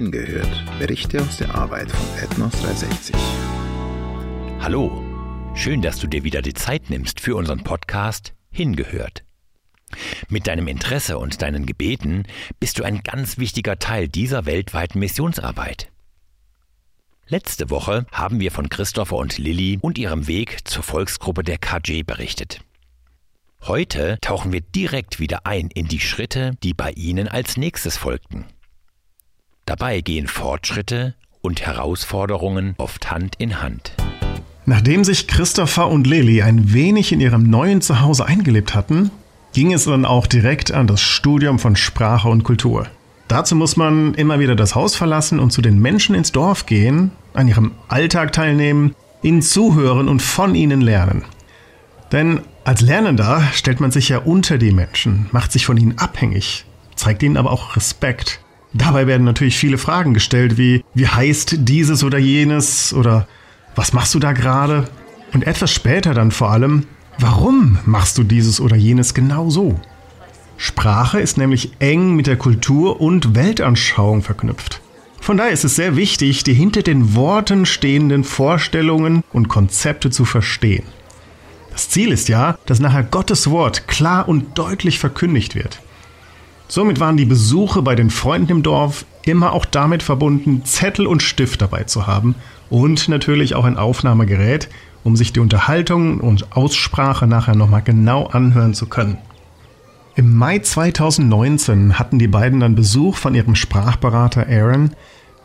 hingehört. Berichte aus der Arbeit von Ethnos 360. Hallo, schön, dass du dir wieder die Zeit nimmst für unseren Podcast Hingehört. Mit deinem Interesse und deinen Gebeten bist du ein ganz wichtiger Teil dieser weltweiten Missionsarbeit. Letzte Woche haben wir von Christopher und Lilly und ihrem Weg zur Volksgruppe der KJ berichtet. Heute tauchen wir direkt wieder ein in die Schritte, die bei ihnen als nächstes folgten. Dabei gehen Fortschritte und Herausforderungen oft Hand in Hand. Nachdem sich Christopher und Lilly ein wenig in ihrem neuen Zuhause eingelebt hatten, ging es dann auch direkt an das Studium von Sprache und Kultur. Dazu muss man immer wieder das Haus verlassen und zu den Menschen ins Dorf gehen, an ihrem Alltag teilnehmen, ihnen zuhören und von ihnen lernen. Denn als Lernender stellt man sich ja unter die Menschen, macht sich von ihnen abhängig, zeigt ihnen aber auch Respekt. Dabei werden natürlich viele Fragen gestellt, wie wie heißt dieses oder jenes oder was machst du da gerade? Und etwas später dann vor allem, warum machst du dieses oder jenes genau so? Sprache ist nämlich eng mit der Kultur und Weltanschauung verknüpft. Von daher ist es sehr wichtig, die hinter den Worten stehenden Vorstellungen und Konzepte zu verstehen. Das Ziel ist ja, dass nachher Gottes Wort klar und deutlich verkündigt wird. Somit waren die Besuche bei den Freunden im Dorf immer auch damit verbunden, Zettel und Stift dabei zu haben und natürlich auch ein Aufnahmegerät, um sich die Unterhaltung und Aussprache nachher nochmal genau anhören zu können. Im Mai 2019 hatten die beiden dann Besuch von ihrem Sprachberater Aaron.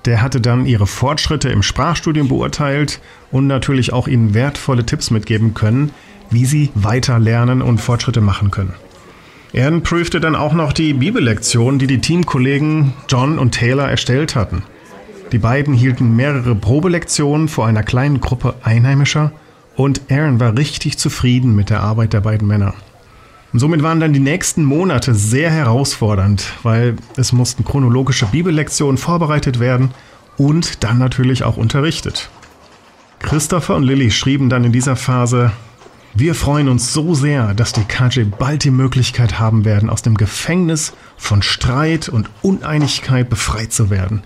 Der hatte dann ihre Fortschritte im Sprachstudium beurteilt und natürlich auch ihnen wertvolle Tipps mitgeben können, wie sie weiter lernen und Fortschritte machen können. Aaron prüfte dann auch noch die Bibellektion, die die Teamkollegen John und Taylor erstellt hatten. Die beiden hielten mehrere Probelektionen vor einer kleinen Gruppe Einheimischer und Aaron war richtig zufrieden mit der Arbeit der beiden Männer. Und somit waren dann die nächsten Monate sehr herausfordernd, weil es mussten chronologische Bibellektionen vorbereitet werden und dann natürlich auch unterrichtet. Christopher und Lilly schrieben dann in dieser Phase, wir freuen uns so sehr, dass die KJ bald die Möglichkeit haben werden, aus dem Gefängnis von Streit und Uneinigkeit befreit zu werden.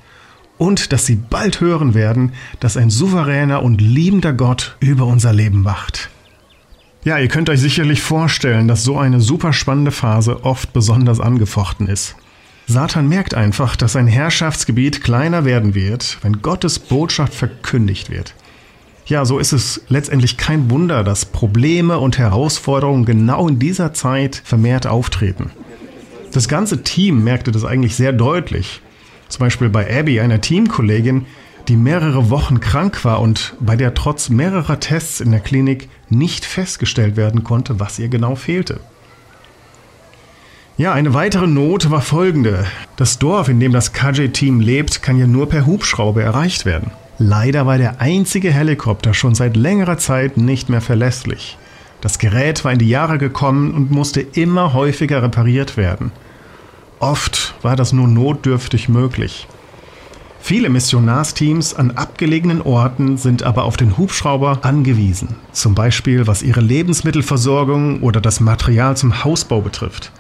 Und dass sie bald hören werden, dass ein souveräner und liebender Gott über unser Leben wacht. Ja, ihr könnt euch sicherlich vorstellen, dass so eine super spannende Phase oft besonders angefochten ist. Satan merkt einfach, dass sein Herrschaftsgebiet kleiner werden wird, wenn Gottes Botschaft verkündigt wird. Ja, so ist es letztendlich kein Wunder, dass Probleme und Herausforderungen genau in dieser Zeit vermehrt auftreten. Das ganze Team merkte das eigentlich sehr deutlich. Zum Beispiel bei Abby, einer Teamkollegin, die mehrere Wochen krank war und bei der trotz mehrerer Tests in der Klinik nicht festgestellt werden konnte, was ihr genau fehlte. Ja, eine weitere Not war folgende. Das Dorf, in dem das KJ-Team lebt, kann ja nur per Hubschrauber erreicht werden. Leider war der einzige Helikopter schon seit längerer Zeit nicht mehr verlässlich. Das Gerät war in die Jahre gekommen und musste immer häufiger repariert werden. Oft war das nur notdürftig möglich. Viele Missionarsteams an abgelegenen Orten sind aber auf den Hubschrauber angewiesen, zum Beispiel was ihre Lebensmittelversorgung oder das Material zum Hausbau betrifft.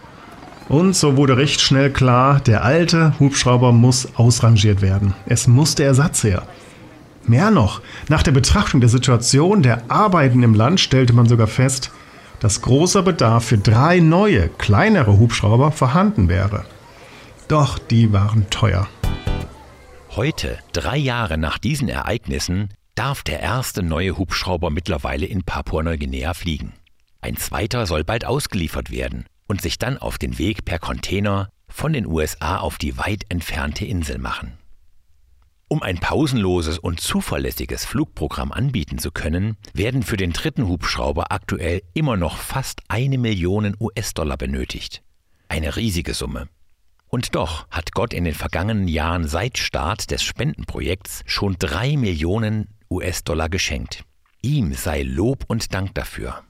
Und so wurde recht schnell klar, der alte Hubschrauber muss ausrangiert werden. Es muss der Ersatz her. Mehr noch, nach der Betrachtung der Situation der Arbeiten im Land stellte man sogar fest, dass großer Bedarf für drei neue, kleinere Hubschrauber vorhanden wäre. Doch die waren teuer. Heute, drei Jahre nach diesen Ereignissen, darf der erste neue Hubschrauber mittlerweile in Papua-Neuguinea fliegen. Ein zweiter soll bald ausgeliefert werden und sich dann auf den Weg per Container von den USA auf die weit entfernte Insel machen. Um ein pausenloses und zuverlässiges Flugprogramm anbieten zu können, werden für den dritten Hubschrauber aktuell immer noch fast eine Million US-Dollar benötigt. Eine riesige Summe. Und doch hat Gott in den vergangenen Jahren seit Start des Spendenprojekts schon drei Millionen US-Dollar geschenkt. Ihm sei Lob und Dank dafür.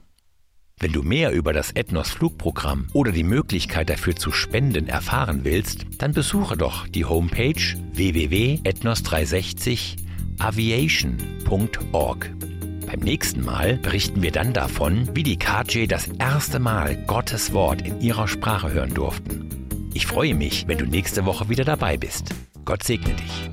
Wenn du mehr über das Ethnos Flugprogramm oder die Möglichkeit dafür zu spenden erfahren willst, dann besuche doch die Homepage www.ethnos360aviation.org. Beim nächsten Mal berichten wir dann davon, wie die KJ das erste Mal Gottes Wort in ihrer Sprache hören durften. Ich freue mich, wenn du nächste Woche wieder dabei bist. Gott segne dich.